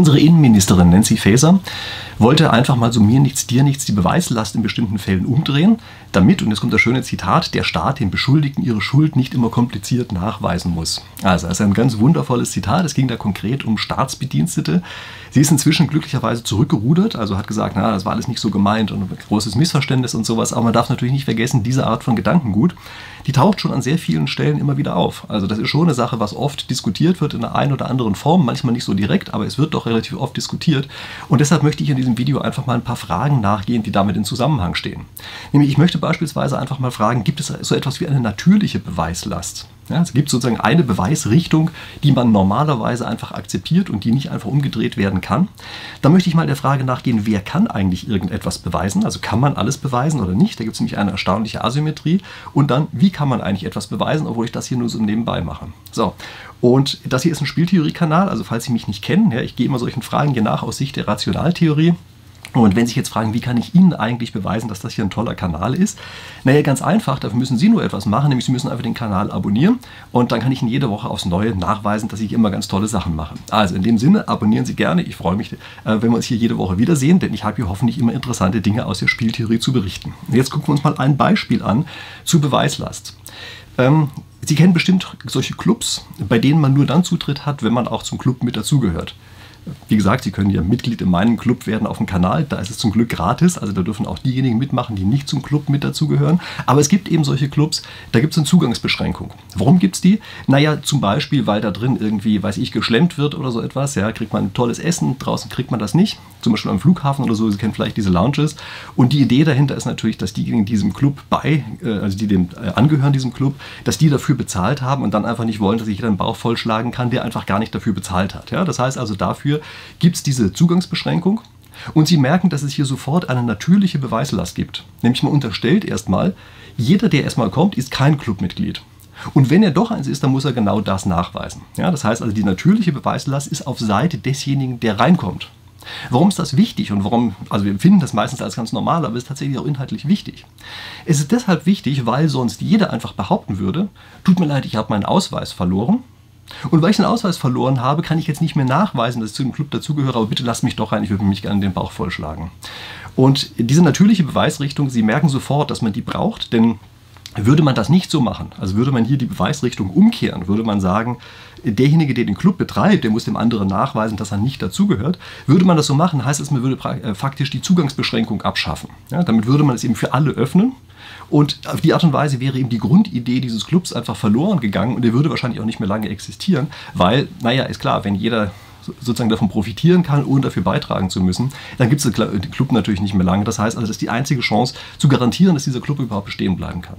Unsere Innenministerin Nancy Faeser wollte einfach mal so mir nichts, dir nichts die Beweislast in bestimmten Fällen umdrehen, damit, und jetzt kommt das schöne Zitat, der Staat den Beschuldigten ihre Schuld nicht immer kompliziert nachweisen muss. Also, das ist ein ganz wundervolles Zitat. Es ging da konkret um Staatsbedienstete. Sie ist inzwischen glücklicherweise zurückgerudert, also hat gesagt, na, das war alles nicht so gemeint und großes Missverständnis und sowas. Aber man darf natürlich nicht vergessen, diese Art von Gedankengut, die taucht schon an sehr vielen Stellen immer wieder auf. Also das ist schon eine Sache, was oft diskutiert wird in einer einen oder anderen Form, manchmal nicht so direkt, aber es wird doch relativ oft diskutiert. Und deshalb möchte ich in diesem Video einfach mal ein paar Fragen nachgehen, die damit in Zusammenhang stehen. Nämlich, ich möchte beispielsweise einfach mal fragen, gibt es so etwas wie eine natürliche Beweislast? Ja, es gibt sozusagen eine Beweisrichtung, die man normalerweise einfach akzeptiert und die nicht einfach umgedreht werden kann. Da möchte ich mal der Frage nachgehen, wer kann eigentlich irgendetwas beweisen? Also kann man alles beweisen oder nicht? Da gibt es nämlich eine erstaunliche Asymmetrie. Und dann, wie kann man eigentlich etwas beweisen, obwohl ich das hier nur so nebenbei mache? So, und das hier ist ein Spieltheorie-Kanal, also falls Sie mich nicht kennen, ja, ich gehe immer solchen Fragen hier nach aus Sicht der Rationaltheorie. Und wenn Sie sich jetzt fragen, wie kann ich Ihnen eigentlich beweisen, dass das hier ein toller Kanal ist? Naja, ganz einfach, dafür müssen Sie nur etwas machen, nämlich Sie müssen einfach den Kanal abonnieren und dann kann ich Ihnen jede Woche aufs Neue nachweisen, dass ich immer ganz tolle Sachen mache. Also in dem Sinne, abonnieren Sie gerne. Ich freue mich, äh, wenn wir uns hier jede Woche wiedersehen, denn ich habe hier hoffentlich immer interessante Dinge aus der Spieltheorie zu berichten. Jetzt gucken wir uns mal ein Beispiel an zu Beweislast. Ähm, Sie kennen bestimmt solche Clubs, bei denen man nur dann Zutritt hat, wenn man auch zum Club mit dazugehört. Wie gesagt, Sie können ja Mitglied in meinem Club werden auf dem Kanal. Da ist es zum Glück gratis. Also da dürfen auch diejenigen mitmachen, die nicht zum Club mit dazugehören. Aber es gibt eben solche Clubs, da gibt es eine Zugangsbeschränkung. Warum gibt es die? Naja, zum Beispiel, weil da drin irgendwie, weiß ich, geschlemmt wird oder so etwas. Ja, kriegt man tolles Essen, draußen kriegt man das nicht. Zum Beispiel am Flughafen oder so. Sie kennen vielleicht diese Lounges. Und die Idee dahinter ist natürlich, dass diejenigen, die diesem Club bei, äh, also die dem äh, angehören, diesem Club, dass die dafür bezahlt haben und dann einfach nicht wollen, dass sich jeder den Bauch vollschlagen kann, der einfach gar nicht dafür bezahlt hat. Ja, das heißt also dafür, gibt es diese Zugangsbeschränkung. Und Sie merken, dass es hier sofort eine natürliche Beweislast gibt. Nämlich man unterstellt erstmal, jeder, der erstmal kommt, ist kein Clubmitglied. Und wenn er doch eins ist, dann muss er genau das nachweisen. Ja, das heißt also, die natürliche Beweislast ist auf Seite desjenigen, der reinkommt. Warum ist das wichtig und warum, also wir empfinden das meistens als ganz normal, aber es ist tatsächlich auch inhaltlich wichtig. Es ist deshalb wichtig, weil sonst jeder einfach behaupten würde, tut mir leid, ich habe meinen Ausweis verloren und weil ich den Ausweis verloren habe, kann ich jetzt nicht mehr nachweisen, dass ich zu dem Club dazugehöre, aber bitte lasst mich doch rein, ich würde mich gerne den Bauch vollschlagen. Und diese natürliche Beweisrichtung, Sie merken sofort, dass man die braucht, denn würde man das nicht so machen, also würde man hier die Beweisrichtung umkehren, würde man sagen, derjenige, der den Club betreibt, der muss dem anderen nachweisen, dass er nicht dazugehört. Würde man das so machen, heißt es, man würde äh, faktisch die Zugangsbeschränkung abschaffen. Ja, damit würde man es eben für alle öffnen und auf die Art und Weise wäre eben die Grundidee dieses Clubs einfach verloren gegangen und er würde wahrscheinlich auch nicht mehr lange existieren, weil, naja, ist klar, wenn jeder sozusagen davon profitieren kann, ohne dafür beitragen zu müssen, dann gibt es den Club natürlich nicht mehr lange. Das heißt also, das ist die einzige Chance zu garantieren, dass dieser Club überhaupt bestehen bleiben kann.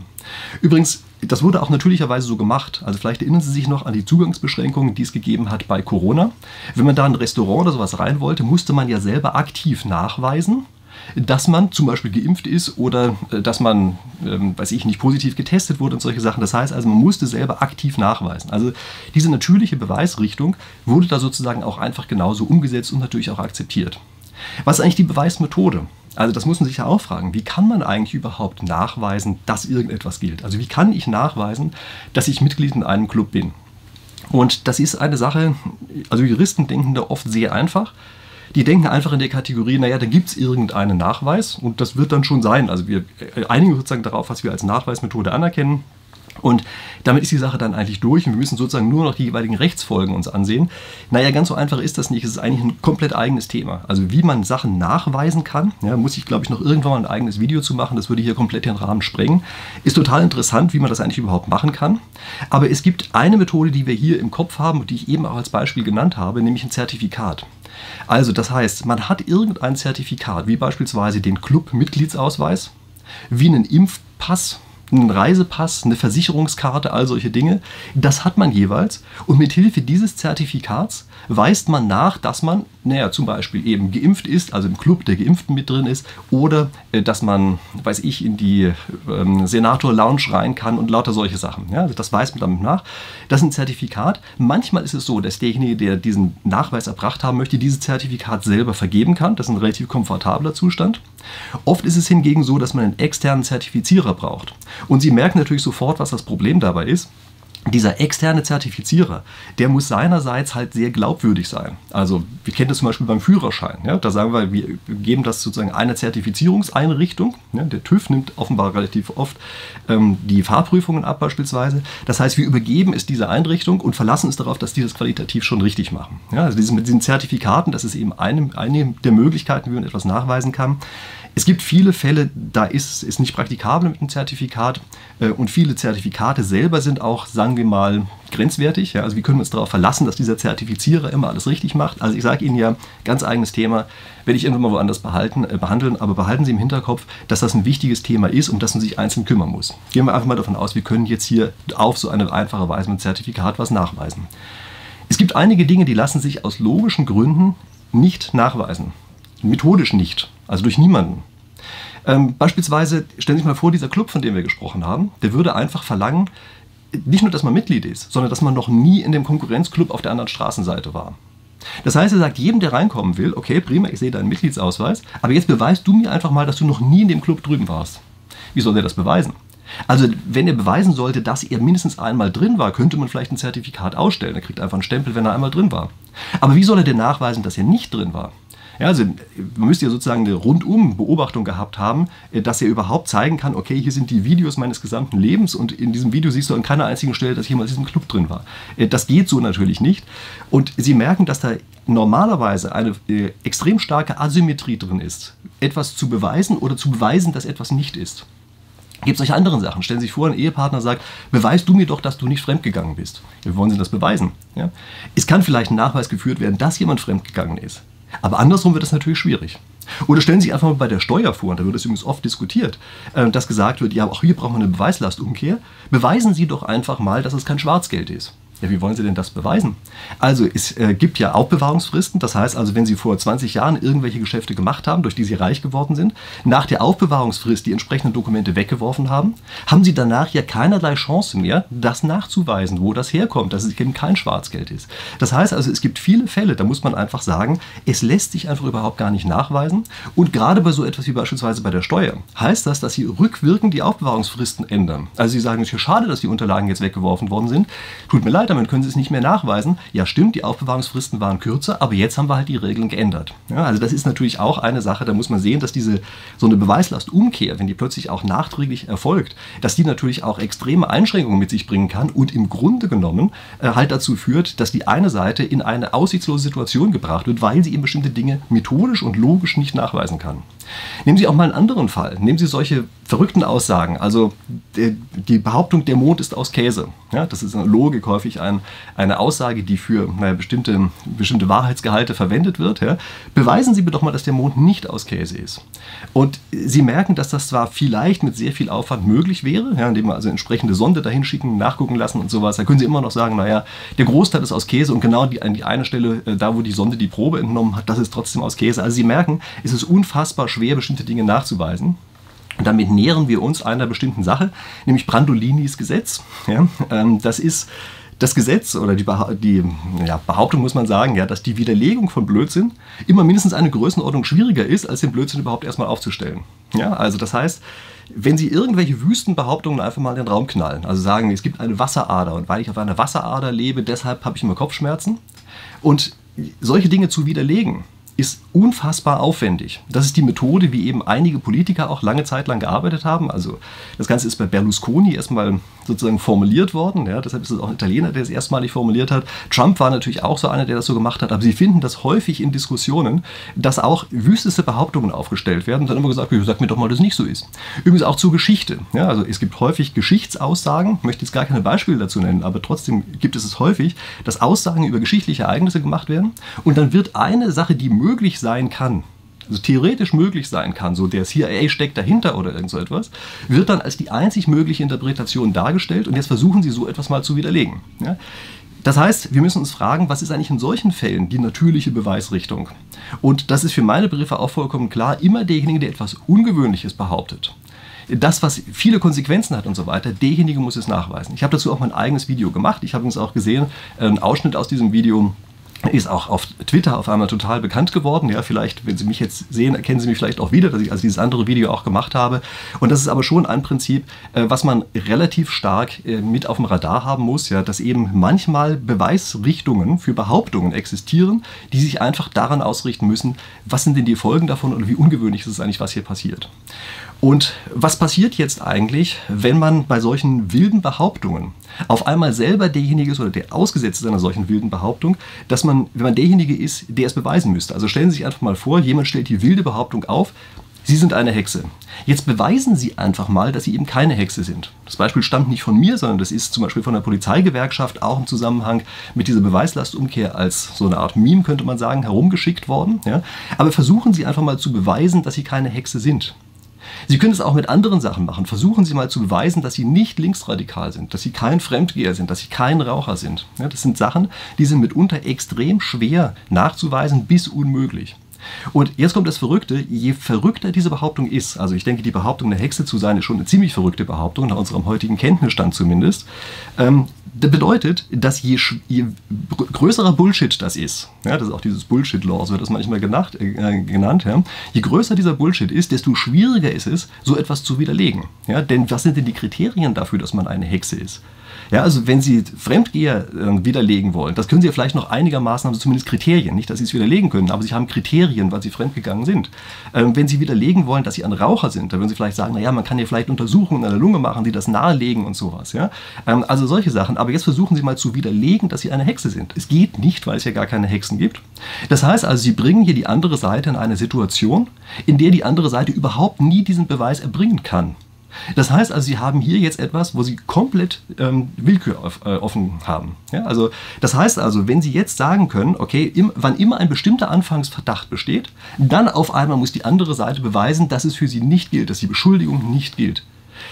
Übrigens, das wurde auch natürlicherweise so gemacht. Also vielleicht erinnern Sie sich noch an die Zugangsbeschränkungen, die es gegeben hat bei Corona. Wenn man da in ein Restaurant oder sowas rein wollte, musste man ja selber aktiv nachweisen, dass man zum Beispiel geimpft ist oder äh, dass man, ähm, weiß ich nicht, positiv getestet wurde und solche Sachen. Das heißt also, man musste selber aktiv nachweisen. Also diese natürliche Beweisrichtung wurde da sozusagen auch einfach genauso umgesetzt und natürlich auch akzeptiert. Was ist eigentlich die Beweismethode? Also das muss man sich ja auch fragen. Wie kann man eigentlich überhaupt nachweisen, dass irgendetwas gilt? Also wie kann ich nachweisen, dass ich Mitglied in einem Club bin? Und das ist eine Sache, also Juristen denken da oft sehr einfach. Die denken einfach in der Kategorie, naja, da gibt es irgendeinen Nachweis und das wird dann schon sein. Also wir einigen sozusagen darauf, was wir als Nachweismethode anerkennen. Und damit ist die Sache dann eigentlich durch und wir müssen sozusagen nur noch die jeweiligen Rechtsfolgen uns ansehen. Naja, ganz so einfach ist das nicht. Es ist eigentlich ein komplett eigenes Thema. Also wie man Sachen nachweisen kann, ja, muss ich glaube ich noch irgendwann mal ein eigenes Video zu machen. Das würde hier komplett den Rahmen sprengen. Ist total interessant, wie man das eigentlich überhaupt machen kann. Aber es gibt eine Methode, die wir hier im Kopf haben und die ich eben auch als Beispiel genannt habe, nämlich ein Zertifikat. Also das heißt, man hat irgendein Zertifikat, wie beispielsweise den Club-Mitgliedsausweis, wie einen Impfpass, einen Reisepass, eine Versicherungskarte, all solche Dinge. Das hat man jeweils und mit Hilfe dieses Zertifikats weist man nach, dass man, naja, zum Beispiel eben geimpft ist, also im Club der Geimpften mit drin ist, oder äh, dass man, weiß ich, in die ähm, Senator-Lounge rein kann und lauter solche Sachen. Ja, also das weist man damit nach. Das ist ein Zertifikat. Manchmal ist es so, dass derjenige, der diesen Nachweis erbracht haben möchte, dieses Zertifikat selber vergeben kann. Das ist ein relativ komfortabler Zustand. Oft ist es hingegen so, dass man einen externen Zertifizierer braucht. Und Sie merken natürlich sofort, was das Problem dabei ist. dieser externe Zertifizierer, der muss seinerseits halt sehr glaubwürdig sein. Also wir kennen das zum Beispiel beim Führerschein. Ja? Da sagen wir, wir geben das sozusagen einer Zertifizierungseinrichtung. Ja? Der TÜV nimmt offenbar relativ oft ähm, die Fahrprüfungen ab beispielsweise. Das heißt, wir übergeben es dieser Einrichtung und verlassen es darauf, dass die das qualitativ schon richtig machen. Ja? Also mit diesen Zertifikaten, das ist eben eine, eine der Möglichkeiten, wie man etwas nachweisen kann. Es gibt viele Fälle, da ist es nicht praktikabel mit einem Zertifikat äh, und viele Zertifikate selber sind auch, sagen wir mal, grenzwertig. Ja? Also wir können uns darauf verlassen, dass dieser Zertifizierer immer alles richtig macht. Also ich sage Ihnen ja, ganz eigenes Thema, werde ich irgendwann mal woanders behalten, äh, behandeln, aber behalten Sie im Hinterkopf, dass das ein wichtiges Thema ist, um das man sich einzeln kümmern muss. Gehen wir einfach mal davon aus, wir können jetzt hier auf so eine einfache Weise mit Zertifikat was nachweisen. Es gibt einige Dinge, die lassen sich aus logischen Gründen nicht nachweisen. Methodisch nicht. Also durch niemanden. Ähm, beispielsweise, stellen Sie sich mal vor, dieser Club, von dem wir gesprochen haben, der würde einfach verlangen, nicht nur, dass man Mitglied ist, sondern dass man noch nie in dem Konkurrenzclub auf der anderen Straßenseite war. Das heißt, er sagt jedem, der reinkommen will, okay, prima, ich sehe deinen Mitgliedsausweis, aber jetzt beweist du mir einfach mal, dass du noch nie in dem Club drüben warst. Wie soll er das beweisen? Also, wenn er beweisen sollte, dass er mindestens einmal drin war, könnte man vielleicht ein Zertifikat ausstellen. Er kriegt einfach einen Stempel, wenn er einmal drin war. Aber wie soll er denn nachweisen, dass er nicht drin war? Ja, also man müsste ja sozusagen eine rundum Beobachtung gehabt haben, äh, dass er überhaupt zeigen kann, okay, hier sind die Videos meines gesamten Lebens und in diesem Video siehst du an keiner einzigen Stelle, dass ich jemals in diesem Club drin war. Äh, das geht so natürlich nicht. Und Sie merken, dass da normalerweise eine äh, extrem starke Asymmetrie drin ist, etwas zu beweisen oder zu beweisen, dass etwas nicht ist. Gibt es solche anderen Sachen? Stellen Sie sich vor, ein Ehepartner sagt, beweist du mir doch, dass du nicht fremdgegangen bist. Wie wollen Sie das beweisen? Ja? Es kann vielleicht ein Nachweis geführt werden, dass jemand fremdgegangen ist. Aber andersrum wird es natürlich schwierig. Oder stellen Sie sich einfach mal bei der Steuer vor, und da wird es übrigens oft diskutiert, äh, dass gesagt wird, ja, auch hier braucht man eine Beweislastumkehr. Beweisen Sie doch einfach mal, dass es kein Schwarzgeld ist. Ja, wie wollen Sie denn das beweisen? Also es äh, gibt ja Aufbewahrungsfristen. Das heißt also, wenn Sie vor 20 Jahren irgendwelche Geschäfte gemacht haben, durch die Sie reich geworden sind, nach der Aufbewahrungsfrist die entsprechenden Dokumente weggeworfen haben, haben Sie danach ja keinerlei Chance mehr, das nachzuweisen, wo das herkommt, dass es eben kein Schwarzgeld ist. Das heißt also, es gibt viele Fälle, da muss man einfach sagen, es lässt sich einfach überhaupt gar nicht nachweisen. Und gerade bei so etwas wie beispielsweise bei der Steuer heißt das, dass Sie rückwirkend die Aufbewahrungsfristen ändern. Also Sie sagen, es ist ja schade, dass die Unterlagen jetzt weggeworfen worden sind. Tut mir leid, damit können Sie es nicht mehr nachweisen. Ja, stimmt, die Aufbewahrungsfristen waren kürzer, aber jetzt haben wir halt die Regeln geändert. Ja, also das ist natürlich auch eine Sache, da muss man sehen, dass diese so eine Beweislastumkehr, wenn die plötzlich auch nachträglich erfolgt, dass die natürlich auch extreme Einschränkungen mit sich bringen kann und im Grunde genommen äh, halt dazu führt, dass die eine Seite in eine aussichtslose Situation gebracht wird, weil sie eben bestimmte Dinge methodisch und logisch nicht nachweisen kann. Nehmen Sie auch mal einen anderen Fall. Nehmen Sie solche verrückten Aussagen. Also die Behauptung, der Mond ist aus Käse. Ja, das ist in der Logik häufig ein, eine Aussage, die für naja, bestimmte, bestimmte Wahrheitsgehalte verwendet wird. Ja. Beweisen Sie mir doch mal, dass der Mond nicht aus Käse ist. Und Sie merken, dass das zwar vielleicht mit sehr viel Aufwand möglich wäre, ja, indem wir also entsprechende Sonde dahin schicken, nachgucken lassen und sowas. Da können Sie immer noch sagen, naja, der Großteil ist aus Käse und genau die, die eine Stelle, äh, da wo die Sonde die Probe entnommen hat, das ist trotzdem aus Käse. Also Sie merken, es ist unfassbar schwer, bestimmte Dinge nachzuweisen. Und damit nähern wir uns einer bestimmten Sache, nämlich Brandolinis Gesetz. Ja, ähm, das ist das Gesetz oder die, die ja, Behauptung, muss man sagen, ja, dass die Widerlegung von Blödsinn immer mindestens eine Größenordnung schwieriger ist, als den Blödsinn überhaupt erstmal aufzustellen. Ja, also das heißt, wenn Sie irgendwelche Wüstenbehauptungen einfach mal in den Raum knallen, also sagen, es gibt eine Wasserader und weil ich auf einer Wasserader lebe, deshalb habe ich immer Kopfschmerzen und solche Dinge zu widerlegen, ist unfassbar aufwendig. Das ist die Methode, wie eben einige Politiker auch lange Zeit lang gearbeitet haben. Also das Ganze ist bei Berlusconi erstmal sozusagen formuliert worden. Ja, deshalb ist es auch ein Italiener, der es erstmalig formuliert hat. Trump war natürlich auch so einer, der das so gemacht hat. Aber Sie finden das häufig in Diskussionen, dass auch wüsteste Behauptungen aufgestellt werden und dann immer gesagt sag mir doch mal, dass es nicht so ist. Übrigens auch zur Geschichte. Ja, also es gibt häufig Geschichtsaussagen, ich möchte jetzt gar keine Beispiele dazu nennen, aber trotzdem gibt es es häufig, dass Aussagen über geschichtliche Ereignisse gemacht werden und dann wird eine Sache, die möglich sein kann, also theoretisch möglich sein kann, so der CIA steckt dahinter oder irgend so etwas, wird dann als die einzig mögliche Interpretation dargestellt und jetzt versuchen sie so etwas mal zu widerlegen. Ja? Das heißt, wir müssen uns fragen, was ist eigentlich in solchen Fällen die natürliche Beweisrichtung? Und das ist für meine Begriffe auch vollkommen klar, immer derjenige, der etwas Ungewöhnliches behauptet, das, was viele Konsequenzen hat und so weiter, derjenige muss es nachweisen. Ich habe dazu auch mein eigenes Video gemacht. Ich habe uns auch gesehen, einen Ausschnitt aus diesem Video ist auch auf Twitter auf einmal total bekannt geworden. Ja, vielleicht, wenn Sie mich jetzt sehen, erkennen Sie mich vielleicht auch wieder, dass ich also dieses andere Video auch gemacht habe. Und das ist aber schon ein Prinzip, äh, was man relativ stark äh, mit auf dem Radar haben muss, ja, dass eben manchmal Beweisrichtungen für Behauptungen existieren, die sich einfach daran ausrichten müssen, was sind denn die Folgen davon und wie ungewöhnlich ist es eigentlich, was hier passiert. Und was passiert jetzt eigentlich, wenn man bei solchen wilden Behauptungen auf einmal selber derjenige ist oder der ausgesetzt ist einer solchen wilden Behauptung, dass man, wenn man derjenige ist, der es beweisen müsste. Also stellen Sie sich einfach mal vor, jemand stellt die wilde Behauptung auf, Sie sind eine Hexe. Jetzt beweisen Sie einfach mal, dass Sie eben keine Hexe sind. Das Beispiel stammt nicht von mir, sondern das ist zum Beispiel von der Polizeigewerkschaft auch im Zusammenhang mit dieser Beweislastumkehr als so eine Art Meme, könnte man sagen, herumgeschickt worden. Ja? Aber versuchen Sie einfach mal zu beweisen, dass Sie keine Hexe sind. Sie können es auch mit anderen Sachen machen. Versuchen Sie mal zu beweisen, dass Sie nicht linksradikal sind, dass Sie kein Fremdgeher sind, dass Sie kein Raucher sind. Ja, das sind Sachen, die sind mitunter extrem schwer nachzuweisen bis unmöglich. Und jetzt kommt das Verrückte, je verrückter diese Behauptung ist, also ich denke, die Behauptung, eine Hexe zu sein, ist schon eine ziemlich verrückte Behauptung, nach unserem heutigen Kenntnisstand zumindest, ähm, das bedeutet, dass je, je, größerer Bullshit das ist, ja, das ist auch dieses Bullshit-Law, so wird das manchmal genacht, äh, genannt, ja, je größer dieser Bullshit ist, desto schwieriger ist es, so etwas zu widerlegen. Ja, denn was sind denn die Kriterien dafür, dass man eine Hexe ist? Ja, also wenn Sie Fremdgeher äh, widerlegen wollen, das können Sie ja vielleicht noch einigermaßen, haben Sie zumindest Kriterien, nicht, dass Sie es widerlegen können, aber Sie haben Kriterien, weil Sie fremdgegangen sind. Ähm, wenn Sie widerlegen wollen, dass Sie ein Raucher sind, dann würden Sie vielleicht sagen, naja, man kann ja vielleicht Untersuchungen an der Lunge machen, die das nahelegen und sowas. Ja? Ähm, also solche Sachen. Aber jetzt versuchen Sie mal zu widerlegen, dass Sie eine Hexe sind. Es geht nicht, weil es ja gar keine Hexen gibt. Das heißt also, Sie bringen hier die andere Seite in eine Situation, in der die andere Seite überhaupt nie diesen Beweis erbringen kann. Das heißt also, Sie haben hier jetzt etwas, wo Sie komplett ähm, Willkür auf, äh, offen haben. Ja, also, das heißt also, wenn Sie jetzt sagen können, okay, im, wann immer ein bestimmter Anfangsverdacht besteht, dann auf einmal muss die andere Seite beweisen, dass es für Sie nicht gilt, dass die Beschuldigung nicht gilt.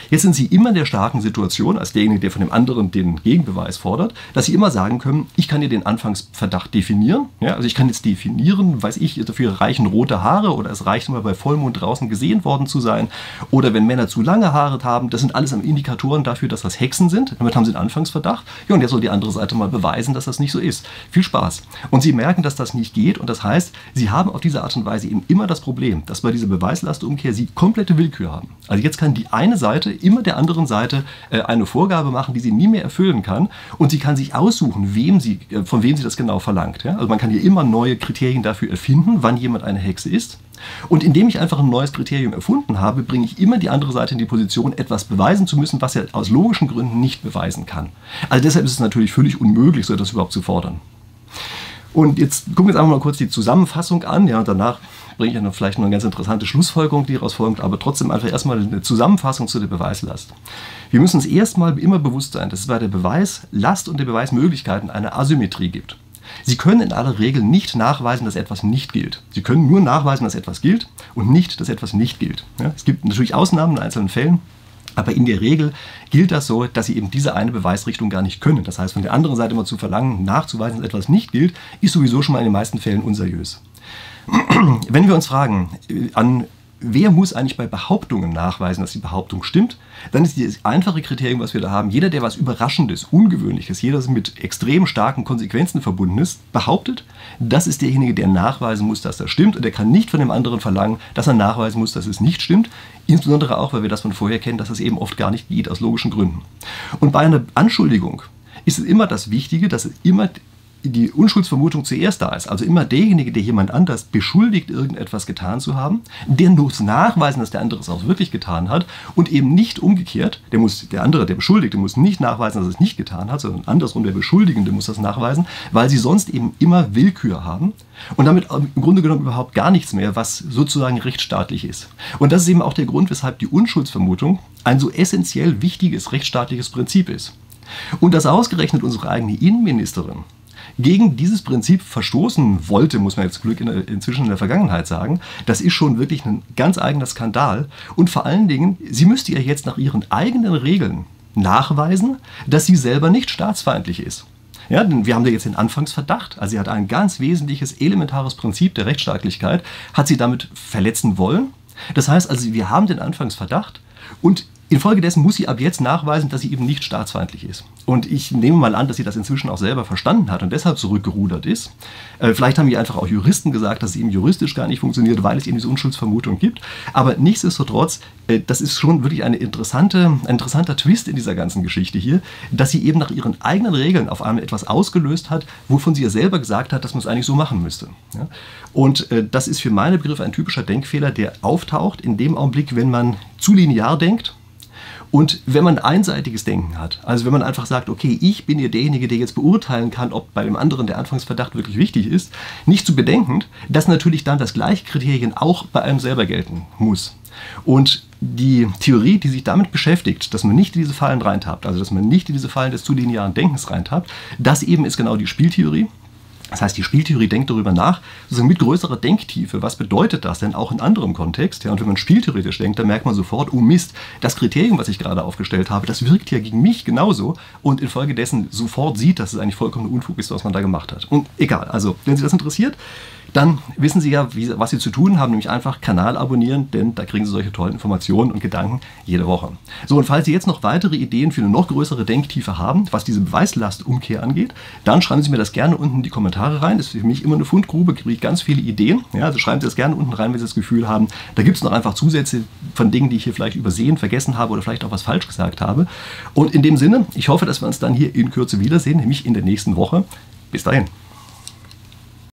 Jetzt sind Sie immer in der starken Situation, als derjenige, der von dem anderen den Gegenbeweis fordert, dass Sie immer sagen können, ich kann dir den Anfangsverdacht definieren. Ja, also ich kann jetzt definieren, weiß ich, dafür reichen rote Haare oder es reicht nur bei Vollmond draußen gesehen worden zu sein. Oder wenn Männer zu lange Haare haben, das sind alles Indikatoren dafür, dass das Hexen sind. Damit haben Sie einen Anfangsverdacht. Ja, und jetzt soll die andere Seite mal beweisen, dass das nicht so ist. Viel Spaß. Und Sie merken, dass das nicht geht. Und das heißt, Sie haben auf diese Art und Weise eben immer das Problem, dass bei dieser Beweislastumkehr Sie komplette Willkür haben. Also jetzt kann die eine Seite immer der anderen Seite äh, eine Vorgabe machen, die sie nie mehr erfüllen kann. Und sie kann sich aussuchen, wem sie, äh, von wem sie das genau verlangt. Also man kann hier immer neue Kriterien dafür erfinden, wann jemand eine Hexe ist. Und indem ich einfach ein neues Kriterium erfunden habe, bringe ich immer die andere Seite in die Position, etwas beweisen zu müssen, was er aus logischen Gründen nicht beweisen kann. Also deshalb ist es natürlich völlig unmöglich, so etwas überhaupt zu fordern. Und jetzt gucken wir uns einfach mal kurz die Zusammenfassung an, ja, und danach bringe ich dann vielleicht noch eine ganz interessante Schlussfolgerung, die daraus folgt, aber trotzdem einfach erstmal eine Zusammenfassung zu der Beweislast. Wir müssen uns erstmal immer bewusst sein, dass es bei der Beweislast und der Beweismöglichkeiten eine Asymmetrie gibt. Sie können in aller Regel nicht nachweisen, dass etwas nicht gilt. Sie können nur nachweisen, dass etwas gilt und nicht, dass etwas nicht gilt. Ja, es gibt natürlich Ausnahmen in einzelnen Fällen, aber in der Regel gilt das so, dass sie eben diese eine Beweisrichtung gar nicht können. Das heißt, von der anderen Seite immer zu verlangen, nachzuweisen, dass etwas nicht gilt, ist sowieso schon mal in den meisten Fällen unseriös. Wenn wir uns fragen, äh, an wer muss eigentlich bei Behauptungen nachweisen, dass die Behauptung stimmt, dann ist das einfache Kriterium, was wir da haben, jeder, der was Überraschendes, Ungewöhnliches, jeder, der mit extrem starken Konsequenzen verbunden ist, behauptet, das ist derjenige, der nachweisen muss, dass das stimmt. Und der kann nicht von dem anderen verlangen, dass er nachweisen muss, dass es nicht stimmt, insbesondere auch, weil wir das von vorher kennen, dass es eben oft gar nicht geht, aus logischen Gründen. Und bei einer Anschuldigung ist es immer das Wichtige, dass es immer die Unschuldsvermutung zuerst da ist, also immer derjenige, der jemand anders beschuldigt, irgendetwas getan zu haben, der muss nachweisen, dass der andere es auch wirklich getan hat und eben nicht umgekehrt, der muss, der andere, der Beschuldigte, muss nicht nachweisen, dass er es nicht getan hat, sondern andersrum, der Beschuldigende muss das nachweisen, weil sie sonst eben immer Willkür haben und damit im Grunde genommen überhaupt gar nichts mehr, was sozusagen rechtsstaatlich ist. Und das ist eben auch der Grund, weshalb die Unschuldsvermutung ein so essentiell wichtiges rechtsstaatliches Prinzip ist. Und dass ausgerechnet unsere eigene Innenministerin gegen dieses Prinzip verstoßen wollte, muss man jetzt Glück in, inzwischen in der Vergangenheit sagen, das ist schon wirklich ein ganz eigener Skandal. Und vor allen Dingen, sie müsste ja jetzt nach ihren eigenen Regeln nachweisen, dass sie selber nicht staatsfeindlich ist. Ja, denn wir haben da jetzt den Anfangsverdacht. Also sie hat ein ganz wesentliches, elementares Prinzip der Rechtsstaatlichkeit, hat sie damit verletzen wollen. Das heißt also, wir haben den Anfangsverdacht und Infolgedessen muss sie ab jetzt nachweisen, dass sie eben nicht staatsfeindlich ist. Und ich nehme mal an, dass sie das inzwischen auch selber verstanden hat und deshalb zurückgerudert ist. Äh, vielleicht haben ihr einfach auch Juristen gesagt, dass es eben juristisch gar nicht funktioniert, weil es eben diese Unschuldsvermutung gibt. Aber nichtsdestotrotz, äh, das ist schon wirklich eine interessante, ein interessanter Twist in dieser ganzen Geschichte hier, dass sie eben nach ihren eigenen Regeln auf einmal etwas ausgelöst hat, wovon sie ja selber gesagt hat, dass man es eigentlich so machen müsste. Und äh, das ist für meine Begriffe ein typischer Denkfehler, der auftaucht in dem Augenblick, wenn man zu linear denkt und wenn man einseitiges Denken hat, also wenn man einfach sagt, okay, ich bin hier derjenige, der jetzt beurteilen kann, ob bei dem anderen der Anfangsverdacht wirklich wichtig ist, nicht zu bedenken, dass natürlich dann das gleiche Kriterien auch bei einem selber gelten muss. Und die Theorie, die sich damit beschäftigt, dass man nicht in diese Fallen reintappt, also dass man nicht in diese Fallen des zu linearen Denkens reintappt, das eben ist genau die Spieltheorie. Das heißt, die Spieltheorie denkt darüber nach, sozusagen mit größerer Denktiefe, was bedeutet das denn auch in anderem Kontext? Ja, und wenn man spieltheoretisch denkt, dann merkt man sofort, oh Mist, das Kriterium, was ich gerade aufgestellt habe, das wirkt ja gegen mich genauso und infolgedessen sofort sieht, dass es eigentlich vollkommen Unfug ist, was man da gemacht hat. Und egal, also wenn Sie das interessiert, dann wissen Sie ja, wie, was Sie zu tun haben, nämlich einfach Kanal abonnieren, denn da kriegen Sie solche tollen Informationen und Gedanken jede Woche. So, und falls Sie jetzt noch weitere Ideen für eine noch größere Denktiefe haben, was diese Beweislastumkehr angeht, dann schreiben Sie mir das gerne unten in die Kommentare rein. Das ist für mich immer eine Fundgrube, kriege ich ganz viele Ideen. Ja, also schreiben Sie das gerne unten rein, wenn Sie das Gefühl haben, da gibt es noch einfach Zusätze von Dingen, die ich hier vielleicht übersehen, vergessen habe oder vielleicht auch was falsch gesagt habe. Und in dem Sinne, ich hoffe, dass wir uns dann hier in Kürze wiedersehen, nämlich in der nächsten Woche. Bis dahin.